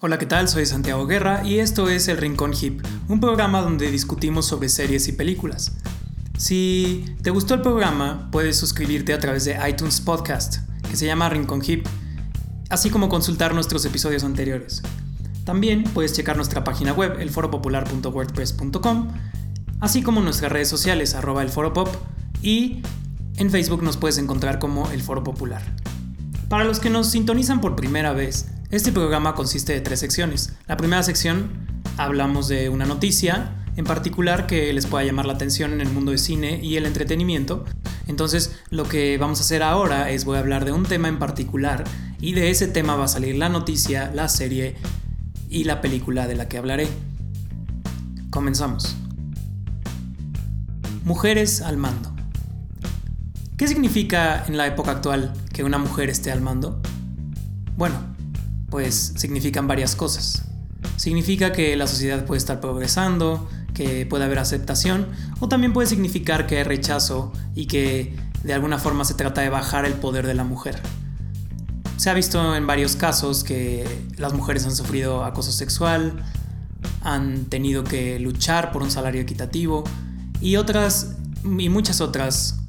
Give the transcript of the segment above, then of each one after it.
Hola, ¿qué tal? Soy Santiago Guerra y esto es El Rincón Hip, un programa donde discutimos sobre series y películas. Si te gustó el programa, puedes suscribirte a través de iTunes Podcast, que se llama Rincón Hip, así como consultar nuestros episodios anteriores. También puedes checar nuestra página web, elforopopular.wordpress.com, así como nuestras redes sociales, arroba elforopop, y en Facebook nos puedes encontrar como El Foro Popular. Para los que nos sintonizan por primera vez, este programa consiste de tres secciones. La primera sección hablamos de una noticia en particular que les pueda llamar la atención en el mundo de cine y el entretenimiento. Entonces lo que vamos a hacer ahora es voy a hablar de un tema en particular y de ese tema va a salir la noticia, la serie y la película de la que hablaré. Comenzamos. Mujeres al mando. ¿Qué significa en la época actual que una mujer esté al mando? Bueno, pues significan varias cosas. Significa que la sociedad puede estar progresando, que puede haber aceptación, o también puede significar que hay rechazo y que de alguna forma se trata de bajar el poder de la mujer. Se ha visto en varios casos que las mujeres han sufrido acoso sexual, han tenido que luchar por un salario equitativo y otras y muchas otras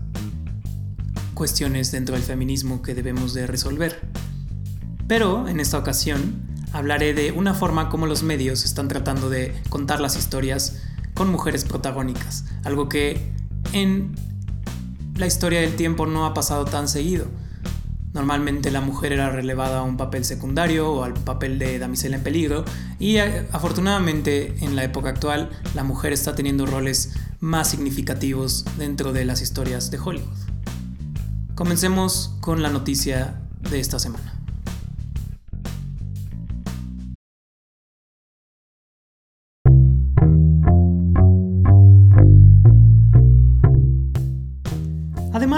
cuestiones dentro del feminismo que debemos de resolver. Pero en esta ocasión hablaré de una forma como los medios están tratando de contar las historias con mujeres protagónicas, algo que en la historia del tiempo no ha pasado tan seguido. Normalmente la mujer era relevada a un papel secundario o al papel de damisela en peligro y eh, afortunadamente en la época actual la mujer está teniendo roles más significativos dentro de las historias de Hollywood. Comencemos con la noticia de esta semana.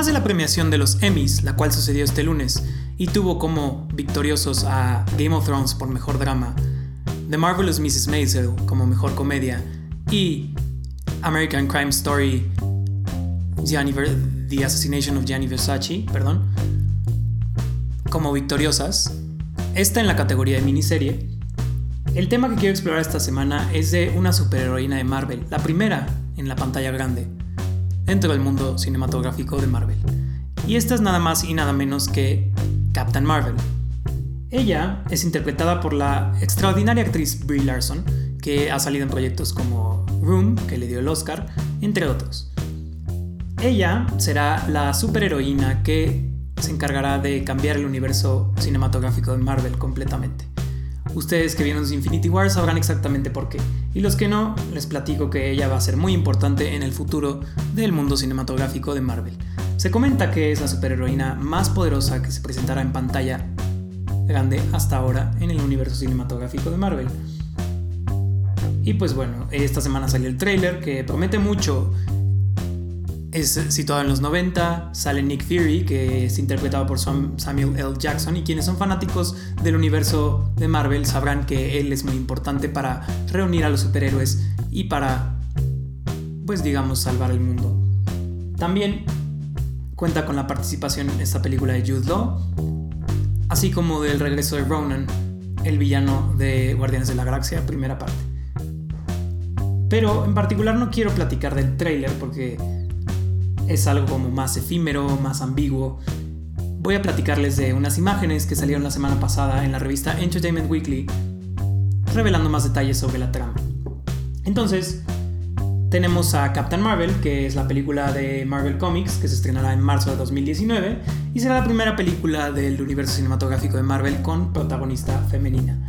Además de la premiación de los Emmys, la cual sucedió este lunes, y tuvo como victoriosos a Game of Thrones por mejor drama, The Marvelous Mrs. Maisel como mejor comedia y American Crime Story The Assassination of Gianni Versace, perdón, como victoriosas, esta en la categoría de miniserie. El tema que quiero explorar esta semana es de una superheroína de Marvel, la primera en la pantalla grande dentro del mundo cinematográfico de Marvel. Y esta es nada más y nada menos que Captain Marvel. Ella es interpretada por la extraordinaria actriz Brie Larson, que ha salido en proyectos como Room, que le dio el Oscar, entre otros. Ella será la superheroína que se encargará de cambiar el universo cinematográfico de Marvel completamente. Ustedes que vieron Infinity War sabrán exactamente por qué. Y los que no, les platico que ella va a ser muy importante en el futuro del mundo cinematográfico de Marvel. Se comenta que es la superheroína más poderosa que se presentará en pantalla grande hasta ahora en el universo cinematográfico de Marvel. Y pues bueno, esta semana salió el trailer que promete mucho es situado en los 90, sale Nick Fury, que es interpretado por Samuel L. Jackson, y quienes son fanáticos del universo de Marvel sabrán que él es muy importante para reunir a los superhéroes y para, pues digamos, salvar el mundo. También cuenta con la participación en esta película de Jude Law, así como del regreso de Ronan, el villano de Guardianes de la Galaxia, primera parte. Pero en particular no quiero platicar del trailer porque es algo como más efímero, más ambiguo. Voy a platicarles de unas imágenes que salieron la semana pasada en la revista Entertainment Weekly, revelando más detalles sobre la trama. Entonces, tenemos a Captain Marvel, que es la película de Marvel Comics, que se estrenará en marzo de 2019, y será la primera película del universo cinematográfico de Marvel con protagonista femenina.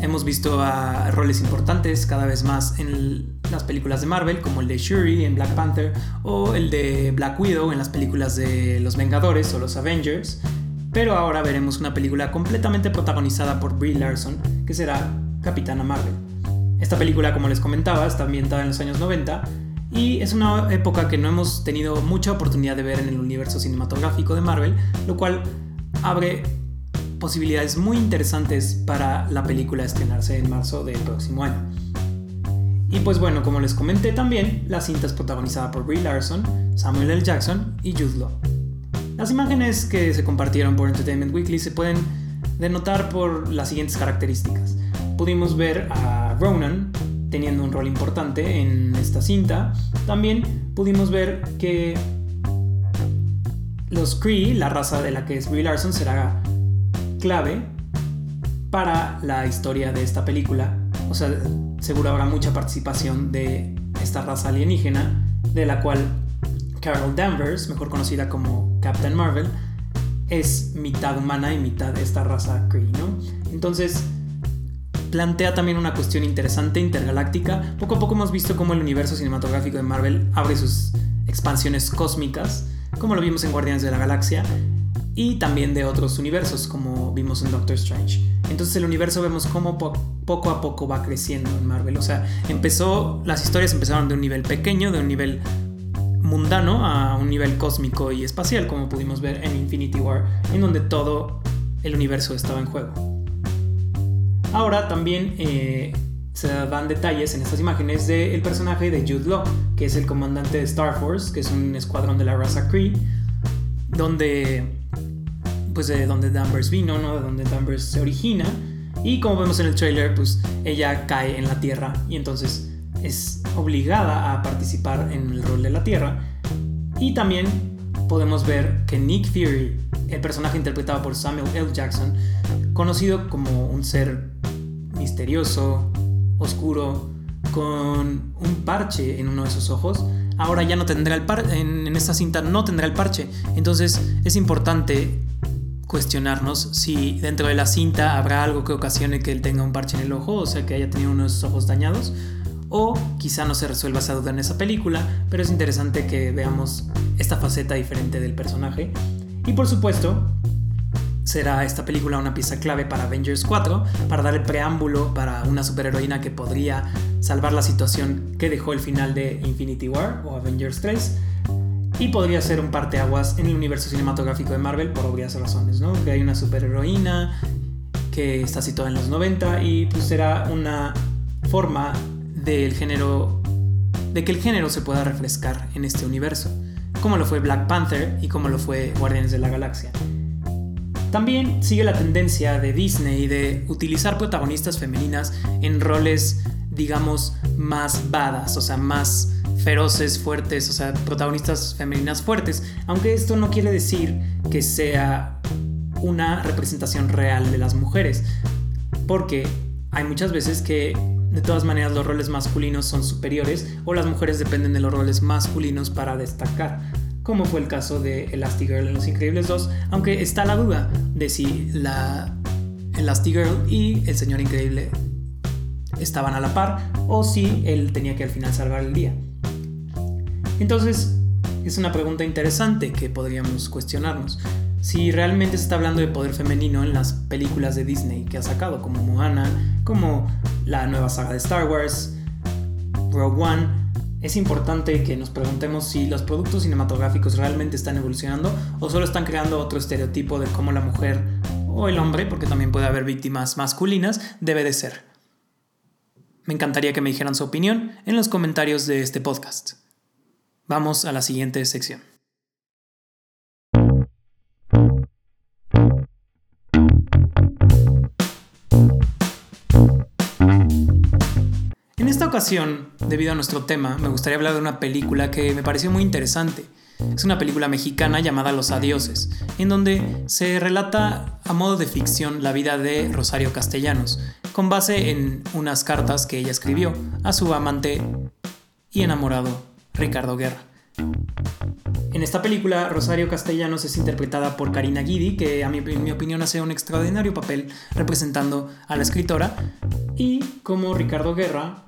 Hemos visto roles importantes cada vez más en las películas de Marvel, como el de Shuri en Black Panther o el de Black Widow en las películas de Los Vengadores o los Avengers. Pero ahora veremos una película completamente protagonizada por Brie Larson, que será Capitana Marvel. Esta película, como les comentaba, está ambientada en los años 90 y es una época que no hemos tenido mucha oportunidad de ver en el universo cinematográfico de Marvel, lo cual abre posibilidades muy interesantes para la película estrenarse en marzo del próximo año. Y pues bueno, como les comenté también, la cinta es protagonizada por Brie Larson, Samuel L. Jackson y Jude Law. Las imágenes que se compartieron por Entertainment Weekly se pueden denotar por las siguientes características. pudimos ver a Ronan teniendo un rol importante en esta cinta. También pudimos ver que los Kree, la raza de la que es Brie Larson, será clave para la historia de esta película. O sea, seguro habrá mucha participación de esta raza alienígena, de la cual Carol Danvers, mejor conocida como Captain Marvel, es mitad humana y mitad de esta raza Kree, ¿no? Entonces, plantea también una cuestión interesante intergaláctica. Poco a poco hemos visto cómo el universo cinematográfico de Marvel abre sus expansiones cósmicas, como lo vimos en Guardianes de la Galaxia, y también de otros universos, como vimos en Doctor Strange. Entonces el universo vemos cómo poco a poco va creciendo en Marvel. O sea, empezó, las historias empezaron de un nivel pequeño, de un nivel mundano a un nivel cósmico y espacial, como pudimos ver en Infinity War, en donde todo el universo estaba en juego. Ahora también eh, se dan detalles en estas imágenes del personaje de Jude Law, que es el comandante de Star Force, que es un escuadrón de la raza Kree, donde pues de donde Danvers vino, ¿no? De donde Danvers se origina. Y como vemos en el trailer, pues ella cae en la Tierra y entonces es obligada a participar en el rol de la Tierra. Y también podemos ver que Nick Fury, el personaje interpretado por Samuel L. Jackson, conocido como un ser misterioso, oscuro, con un parche en uno de sus ojos, ahora ya no tendrá el parche, en, en esta cinta no tendrá el parche. Entonces es importante cuestionarnos si dentro de la cinta habrá algo que ocasione que él tenga un parche en el ojo, o sea que haya tenido unos ojos dañados, o quizá no se resuelva esa duda en esa película, pero es interesante que veamos esta faceta diferente del personaje. Y por supuesto, será esta película una pieza clave para Avengers 4, para dar el preámbulo para una superheroína que podría salvar la situación que dejó el final de Infinity War o Avengers 3 y podría ser un parteaguas en el universo cinematográfico de Marvel por obvias razones, ¿no? Que hay una superheroína que está situada en los 90 y pues será una forma del género de que el género se pueda refrescar en este universo, como lo fue Black Panther y como lo fue Guardianes de la Galaxia. También sigue la tendencia de Disney de utilizar protagonistas femeninas en roles, digamos, más badas, o sea, más feroces, fuertes, o sea, protagonistas femeninas fuertes, aunque esto no quiere decir que sea una representación real de las mujeres, porque hay muchas veces que de todas maneras los roles masculinos son superiores o las mujeres dependen de los roles masculinos para destacar, como fue el caso de Elastigirl en Los Increíbles 2, aunque está la duda de si la Elastigirl y el Señor Increíble estaban a la par o si él tenía que al final salvar el día. Entonces, es una pregunta interesante que podríamos cuestionarnos. Si realmente se está hablando de poder femenino en las películas de Disney que ha sacado, como Moana, como la nueva saga de Star Wars, Rogue One, es importante que nos preguntemos si los productos cinematográficos realmente están evolucionando o solo están creando otro estereotipo de cómo la mujer o el hombre, porque también puede haber víctimas masculinas, debe de ser. Me encantaría que me dijeran su opinión en los comentarios de este podcast. Vamos a la siguiente sección. En esta ocasión, debido a nuestro tema, me gustaría hablar de una película que me pareció muy interesante. Es una película mexicana llamada Los Adioses, en donde se relata a modo de ficción la vida de Rosario Castellanos, con base en unas cartas que ella escribió a su amante y enamorado Ricardo Guerra. En esta película, Rosario Castellanos es interpretada por Karina Guidi, que a mi, en mi opinión hace un extraordinario papel representando a la escritora, y como Ricardo Guerra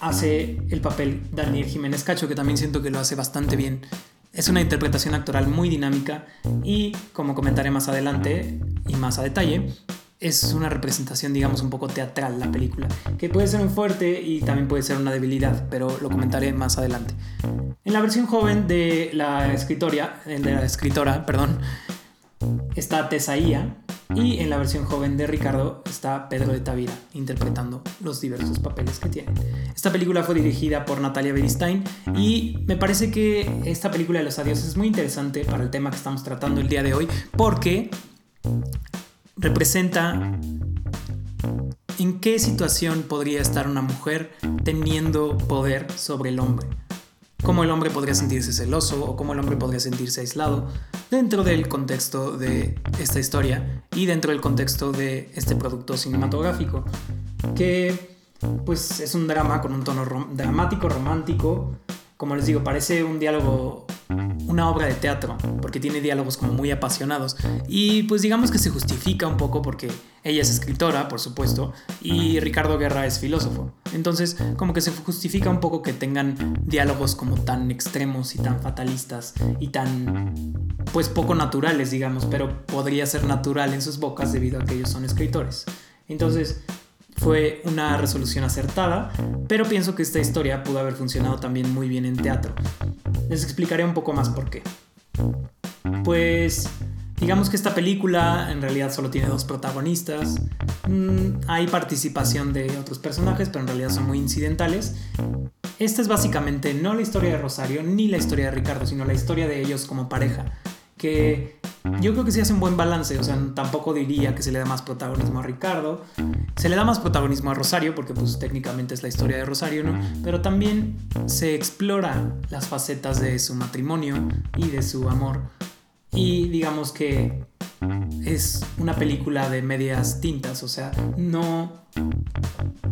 hace el papel Daniel Jiménez Cacho, que también siento que lo hace bastante bien. Es una interpretación actoral muy dinámica y, como comentaré más adelante y más a detalle, es una representación, digamos, un poco teatral la película, que puede ser un fuerte y también puede ser una debilidad, pero lo comentaré más adelante. En la versión joven de la escritoria, de la escritora, perdón, está Tesaía y en la versión joven de Ricardo está Pedro de Tavira interpretando los diversos papeles que tienen. Esta película fue dirigida por Natalia Beristain y me parece que esta película de los adiós es muy interesante para el tema que estamos tratando el día de hoy porque representa ¿en qué situación podría estar una mujer teniendo poder sobre el hombre? ¿Cómo el hombre podría sentirse celoso o cómo el hombre podría sentirse aislado dentro del contexto de esta historia y dentro del contexto de este producto cinematográfico? Que pues es un drama con un tono dramático, romántico. Como les digo, parece un diálogo una obra de teatro, porque tiene diálogos como muy apasionados. Y pues digamos que se justifica un poco porque ella es escritora, por supuesto, y Ricardo Guerra es filósofo. Entonces, como que se justifica un poco que tengan diálogos como tan extremos y tan fatalistas y tan, pues poco naturales, digamos, pero podría ser natural en sus bocas debido a que ellos son escritores. Entonces, fue una resolución acertada, pero pienso que esta historia pudo haber funcionado también muy bien en teatro. Les explicaré un poco más por qué. Pues digamos que esta película en realidad solo tiene dos protagonistas. Mm, hay participación de otros personajes, pero en realidad son muy incidentales. Esta es básicamente no la historia de Rosario ni la historia de Ricardo, sino la historia de ellos como pareja. Yo creo que sí hace un buen balance, o sea, tampoco diría que se le da más protagonismo a Ricardo, se le da más protagonismo a Rosario, porque pues técnicamente es la historia de Rosario, ¿no? Pero también se explora las facetas de su matrimonio y de su amor. Y digamos que es una película de medias tintas, o sea, no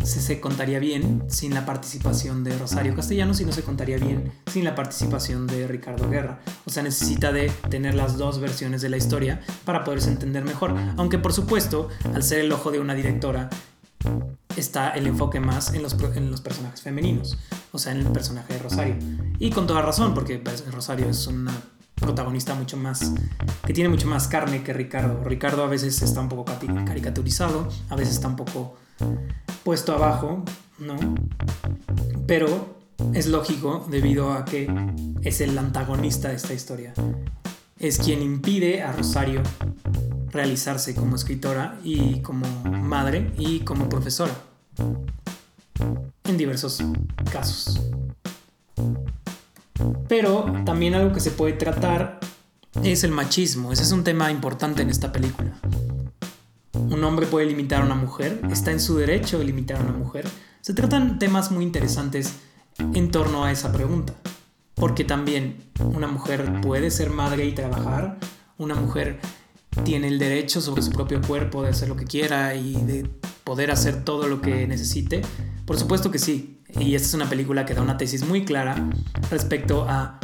se, se, contaría bien sin la participación de Rosario Castellanos y no se contaría bien sin la participación de Ricardo Guerra. O sea, necesita de tener las dos versiones de la historia para poderse entender mejor. Aunque por supuesto, al ser el ojo de una directora, está el enfoque más en los, en los personajes femeninos, o sea, en el personaje de Rosario. Y con toda razón, porque pues, Rosario es una protagonista mucho más, que tiene mucho más carne que Ricardo. Ricardo a veces está un poco caricaturizado, a veces está un poco puesto abajo, ¿no? Pero es lógico debido a que es el antagonista de esta historia. Es quien impide a Rosario realizarse como escritora y como madre y como profesora. En diversos casos. Pero también algo que se puede tratar es el machismo. Ese es un tema importante en esta película. Un hombre puede limitar a una mujer, está en su derecho de limitar a una mujer. Se tratan temas muy interesantes en torno a esa pregunta. Porque también una mujer puede ser madre y trabajar, una mujer tiene el derecho sobre su propio cuerpo de hacer lo que quiera y de poder hacer todo lo que necesite. Por supuesto que sí, y esta es una película que da una tesis muy clara respecto a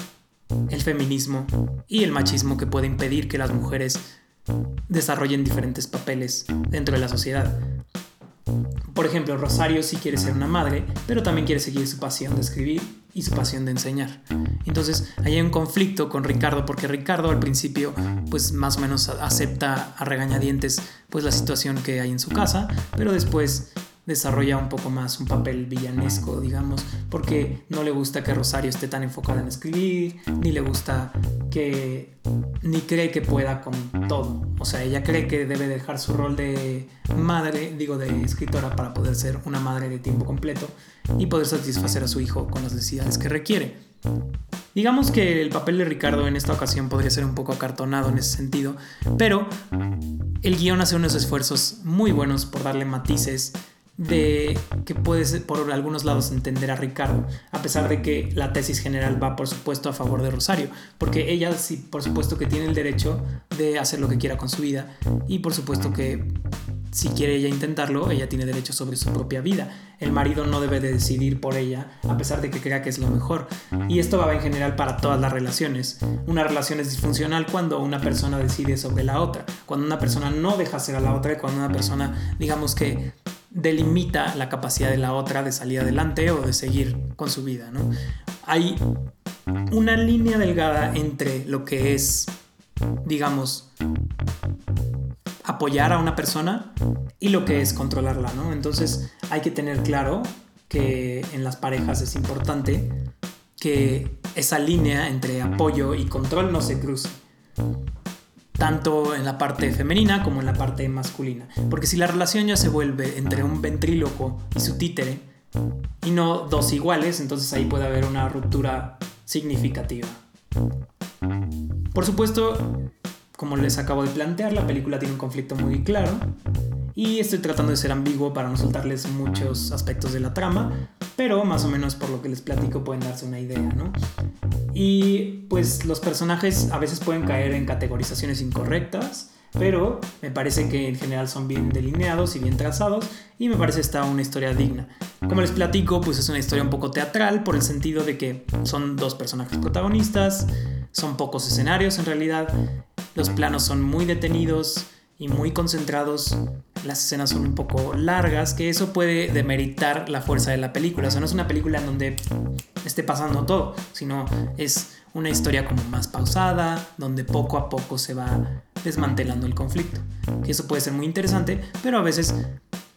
el feminismo y el machismo que puede impedir que las mujeres desarrollen diferentes papeles dentro de la sociedad. Por ejemplo, Rosario sí quiere ser una madre, pero también quiere seguir su pasión de escribir y su pasión de enseñar. Entonces, hay un conflicto con Ricardo porque Ricardo al principio pues más o menos acepta a regañadientes pues la situación que hay en su casa, pero después desarrolla un poco más un papel villanesco, digamos, porque no le gusta que Rosario esté tan enfocada en escribir, ni le gusta que, ni cree que pueda con todo. O sea, ella cree que debe dejar su rol de madre, digo, de escritora, para poder ser una madre de tiempo completo y poder satisfacer a su hijo con las necesidades que requiere. Digamos que el papel de Ricardo en esta ocasión podría ser un poco acartonado en ese sentido, pero el guion hace unos esfuerzos muy buenos por darle matices de que puedes por algunos lados entender a Ricardo, a pesar de que la tesis general va por supuesto a favor de Rosario, porque ella sí por supuesto que tiene el derecho de hacer lo que quiera con su vida y por supuesto que si quiere ella intentarlo, ella tiene derecho sobre su propia vida. El marido no debe de decidir por ella, a pesar de que crea que es lo mejor. Y esto va en general para todas las relaciones. Una relación es disfuncional cuando una persona decide sobre la otra, cuando una persona no deja ser a la otra y cuando una persona, digamos que delimita la capacidad de la otra de salir adelante o de seguir con su vida. ¿no? Hay una línea delgada entre lo que es, digamos, apoyar a una persona y lo que es controlarla. ¿no? Entonces hay que tener claro que en las parejas es importante que esa línea entre apoyo y control no se cruce tanto en la parte femenina como en la parte masculina. Porque si la relación ya se vuelve entre un ventríloco y su títere, y no dos iguales, entonces ahí puede haber una ruptura significativa. Por supuesto, como les acabo de plantear, la película tiene un conflicto muy claro y estoy tratando de ser ambiguo para no soltarles muchos aspectos de la trama, pero más o menos por lo que les platico pueden darse una idea, ¿no? Y pues los personajes a veces pueden caer en categorizaciones incorrectas, pero me parece que en general son bien delineados y bien trazados y me parece esta una historia digna. Como les platico, pues es una historia un poco teatral por el sentido de que son dos personajes protagonistas, son pocos escenarios en realidad, los planos son muy detenidos y muy concentrados, las escenas son un poco largas, que eso puede demeritar la fuerza de la película. O sea, no es una película en donde esté pasando todo, sino es una historia como más pausada, donde poco a poco se va desmantelando el conflicto. Que eso puede ser muy interesante, pero a veces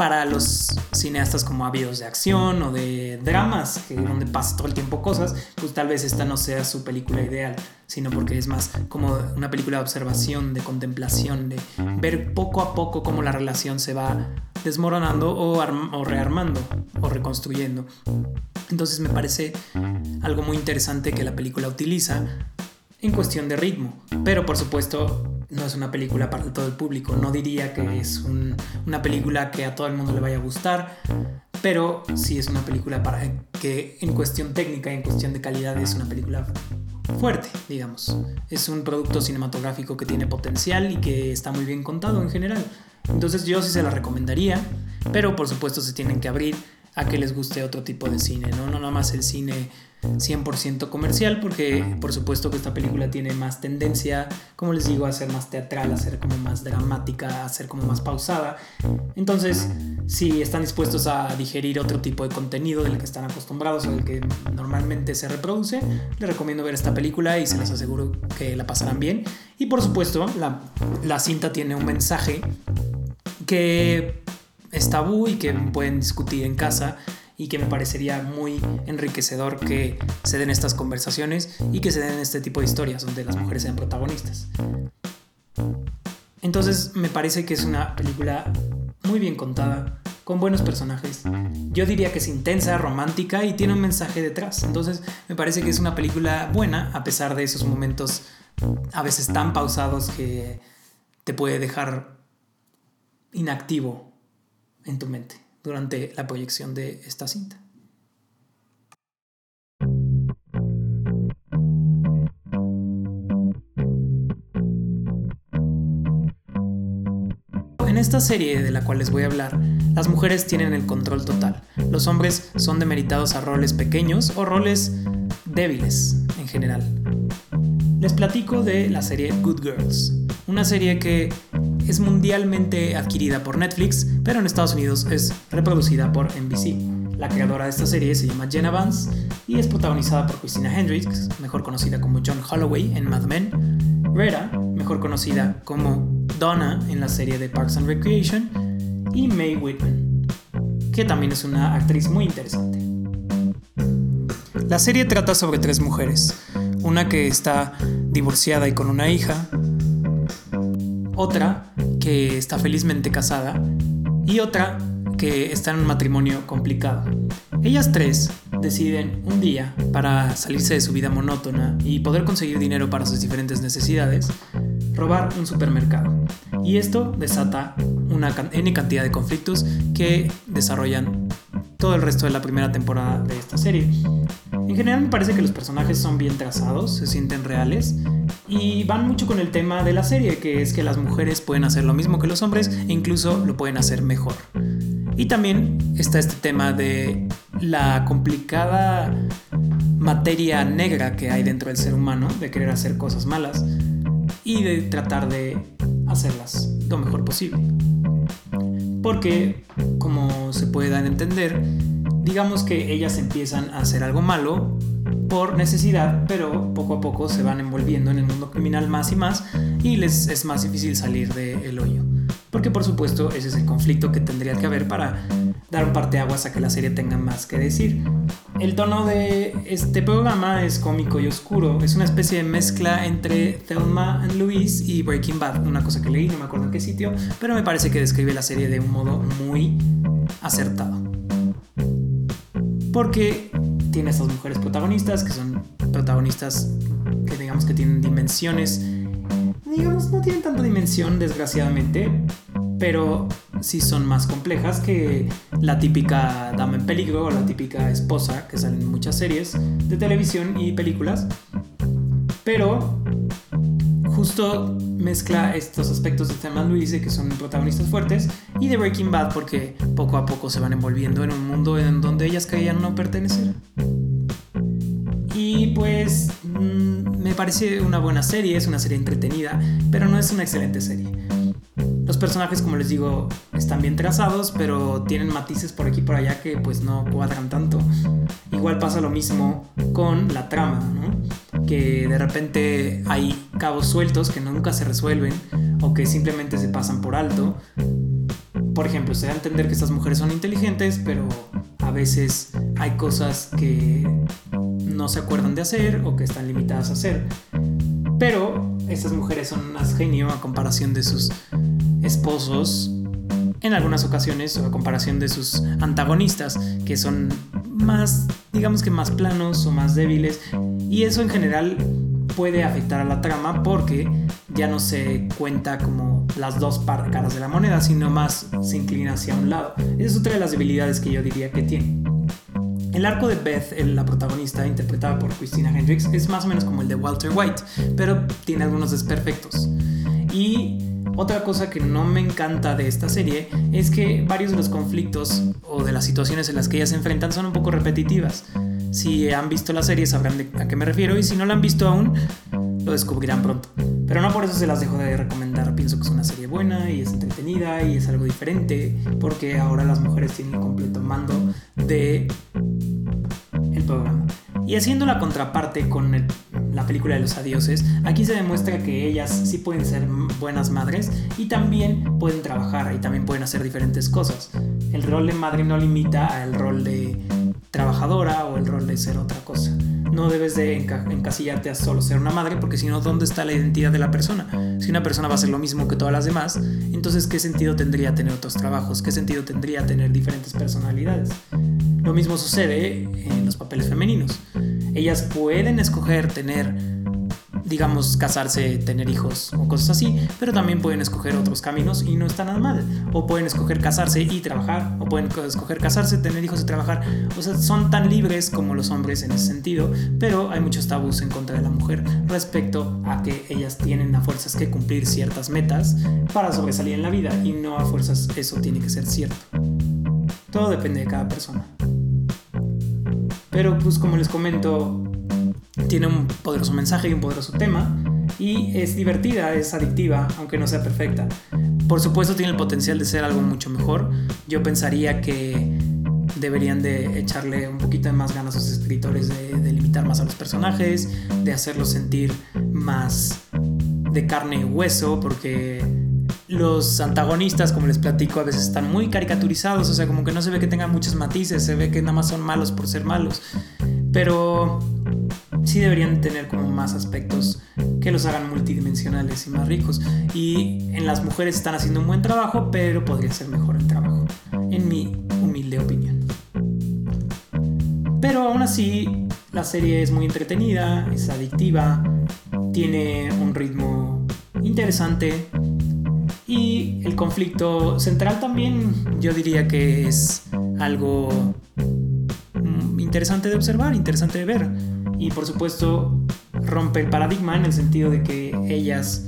para los cineastas como ávidos de acción o de dramas, que donde pasa todo el tiempo cosas, pues tal vez esta no sea su película ideal, sino porque es más como una película de observación, de contemplación, de ver poco a poco cómo la relación se va desmoronando o, o rearmando o reconstruyendo. Entonces me parece algo muy interesante que la película utiliza en cuestión de ritmo, pero por supuesto no es una película para todo el público. No diría que es una película que a todo el mundo le vaya a gustar, pero sí es una película para que en cuestión técnica y en cuestión de calidad es una película fuerte, digamos. Es un producto cinematográfico que tiene potencial y que está muy bien contado en general. Entonces yo sí se la recomendaría, pero por supuesto se tienen que abrir a que les guste otro tipo de cine, ¿no? No nada más el cine 100% comercial, porque por supuesto que esta película tiene más tendencia, como les digo, a ser más teatral, a ser como más dramática, a ser como más pausada. Entonces, si están dispuestos a digerir otro tipo de contenido del que están acostumbrados o del que normalmente se reproduce, les recomiendo ver esta película y se les aseguro que la pasarán bien. Y por supuesto, la, cinta tiene un mensaje que es tabú y que pueden discutir en casa y que me parecería muy enriquecedor que se den estas conversaciones y que se den este tipo de historias donde las mujeres sean protagonistas. Entonces me parece que es una película muy bien contada, con buenos personajes. Yo diría que es intensa, romántica y tiene un mensaje detrás. Entonces me parece que es una película buena a pesar de esos momentos a veces tan pausados que te puede dejar inactivo en tu mente durante la proyección de esta cinta. En esta serie de la cual les voy a hablar, las mujeres tienen el control total. Los hombres son demeritados a roles pequeños o roles débiles en general. Les platico de la serie Good Girls, una serie que es mundialmente adquirida por Netflix, pero en Estados Unidos es reproducida por NBC. La creadora de esta serie se llama Jenna Vance y es protagonizada por Christina Hendricks, mejor conocida como John Holloway en Mad Men, Rita, mejor conocida como Donna en la serie de Parks and Recreation, y Mae Whitman, que también es una actriz muy interesante. La serie trata sobre tres mujeres, una que está divorciada y con una hija, otra que está felizmente casada y otra que está en un matrimonio complicado. Ellas tres deciden un día, para salirse de su vida monótona y poder conseguir dinero para sus diferentes necesidades, robar un supermercado. Y esto desata una N cantidad de conflictos que desarrollan todo el resto de la primera temporada de esta serie. En general me parece que los personajes son bien trazados, se sienten reales y van mucho con el tema de la serie, que es que las mujeres pueden hacer lo mismo que los hombres e incluso lo pueden hacer mejor. Y también está este tema de la complicada materia negra que hay dentro del ser humano, de querer hacer cosas malas y de tratar de hacerlas lo mejor posible. Porque, como se puede entender, digamos que ellas empiezan a hacer algo malo por necesidad, pero poco a poco se van envolviendo en el mundo criminal más y más y les es más difícil salir del hoyo. Porque por supuesto ese es el conflicto que tendría que haber para dar un parteaguas a que la serie tenga más que decir. El tono de este programa es cómico y oscuro, es una especie de mezcla entre Thelma and Louise y Breaking Bad, una cosa que leí, no me acuerdo en qué sitio, pero me parece que describe la serie de un modo muy acertado. Porque tiene estas mujeres protagonistas, que son protagonistas que digamos que tienen dimensiones, digamos, no tienen tanta dimensión desgraciadamente, pero sí son más complejas que la típica dama en peligro o la típica esposa que salen en muchas series de televisión y películas. Pero justo mezcla estos aspectos de Thelma Louise que son protagonistas fuertes y de Breaking Bad porque poco a poco se van envolviendo en un mundo en donde ellas creían no pertenecer. Y pues mm, me parece una buena serie, es una serie entretenida, pero no es una excelente serie. Personajes, como les digo, están bien trazados, pero tienen matices por aquí y por allá que pues no cuadran tanto. Igual pasa lo mismo con la trama, ¿no? Que de repente hay cabos sueltos que nunca se resuelven o que simplemente se pasan por alto. Por ejemplo, se da a entender que estas mujeres son inteligentes, pero a veces hay cosas que no se acuerdan de hacer o que están limitadas a hacer. Pero estas mujeres son unas genio a comparación de sus esposos en algunas ocasiones a comparación de sus antagonistas que son más digamos que más planos o más débiles. Y eso en general puede afectar a la trama porque ya no se cuenta como las dos caras de la moneda sino más se inclina hacia un lado. Esa es otra de las debilidades que yo diría que tiene. El arco de Beth, la protagonista, interpretada por Christina Hendricks, es más o menos como el de Walter White, pero tiene algunos desperfectos. Y otra cosa que no me encanta de esta serie es que varios de los conflictos o de las situaciones en las que ellas se enfrentan son un poco repetitivas. Si han visto la serie sabrán a qué me refiero y si no la han visto aún, lo descubrirán pronto. Pero no por eso se las dejo de recomendar. Pienso que es una serie buena y es entretenida y es algo diferente porque ahora las mujeres tienen el completo mando de el programa. Y haciendo la contraparte con la película de los adioses, aquí se demuestra que ellas sí pueden ser buenas madres y también pueden trabajar y también pueden hacer diferentes cosas. El rol de madre no limita al rol de trabajadora o el rol de ser otra cosa. No debes de encasillarte a solo ser una madre porque si no, ¿dónde está la identidad de la persona? Si una persona va a ser lo mismo que todas las demás, entonces ¿qué sentido tendría tener otros trabajos? ¿Qué sentido tendría tener diferentes personalidades? Lo mismo sucede en los papeles femeninos. Ellas pueden escoger tener, digamos, casarse, tener hijos o cosas así, pero también pueden escoger otros caminos y no está nada mal. O pueden escoger casarse y trabajar, o pueden escoger casarse, tener hijos y trabajar. O sea, son tan libres como los hombres en ese sentido, pero hay muchos tabús en contra de la mujer respecto a que ellas tienen a fuerzas que cumplir ciertas metas para sobresalir en la vida y no a fuerzas eso tiene que ser cierto. Todo depende de cada persona. Pero pues como les comento, tiene un poderoso mensaje y un poderoso tema y es divertida, es adictiva, aunque no sea perfecta. Por supuesto tiene el potencial de ser algo mucho mejor. Yo pensaría que deberían de echarle un poquito de más ganas a sus escritores de limitar más a los personajes, de hacerlos sentir más de carne y hueso, porque los antagonistas, como les platico, a veces están muy caricaturizados, o sea, como que no se ve que tengan muchos matices, se ve que nada más son malos por ser malos. Pero sí deberían tener como más aspectos que los hagan multidimensionales y más ricos. Y en las mujeres están haciendo un buen trabajo, pero podría ser mejor el trabajo, en mi humilde opinión. Pero aún así, la serie es muy entretenida, es adictiva, tiene un ritmo interesante, y el conflicto central también yo diría que es algo mm, interesante de observar, interesante de ver. Y por supuesto rompe el paradigma en el sentido de que ellas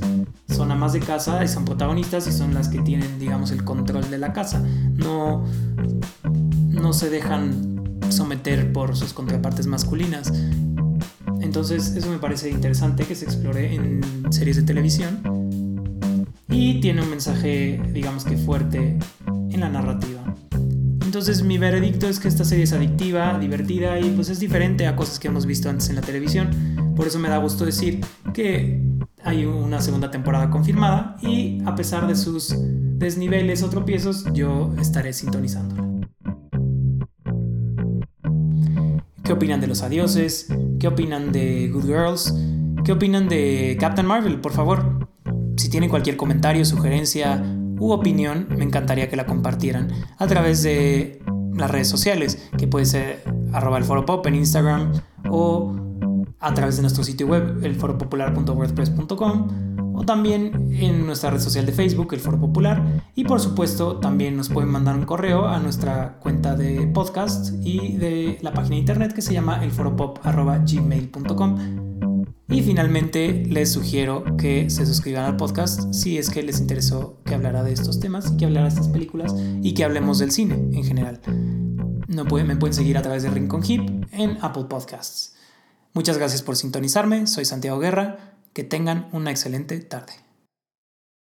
son amas de casa y son protagonistas y son las que tienen, digamos, el control de la casa. No, no se dejan someter por sus contrapartes masculinas. Entonces eso me parece interesante que se explore en series de televisión y tiene un mensaje, digamos que fuerte en la narrativa. Entonces mi veredicto es que esta serie es adictiva, divertida y pues es diferente a cosas que hemos visto antes en la televisión. Por eso me da gusto decir que hay una segunda temporada confirmada y a pesar de sus desniveles o tropiezos, yo estaré sintonizándola. ¿Qué opinan de los adioses? ¿Qué opinan de Good Girls? ¿Qué opinan de Captain Marvel? Por favor, si tienen cualquier comentario, sugerencia u opinión, me encantaría que la compartieran a través de las redes sociales, que puede ser arroba el foro pop en Instagram o a través de nuestro sitio web, elforopopular.wordpress.com o también en nuestra red social de Facebook, el Foro Popular. Y por supuesto, también nos pueden mandar un correo a nuestra cuenta de podcast y de la página de internet que se llama elforopop.gmail.com. Y finalmente les sugiero que se suscriban al podcast si es que les interesó que hablara de estos temas y que hablara de estas películas y que hablemos del cine en general. Me pueden seguir a través de Rincon Hip en Apple Podcasts. Muchas gracias por sintonizarme, soy Santiago Guerra, que tengan una excelente tarde.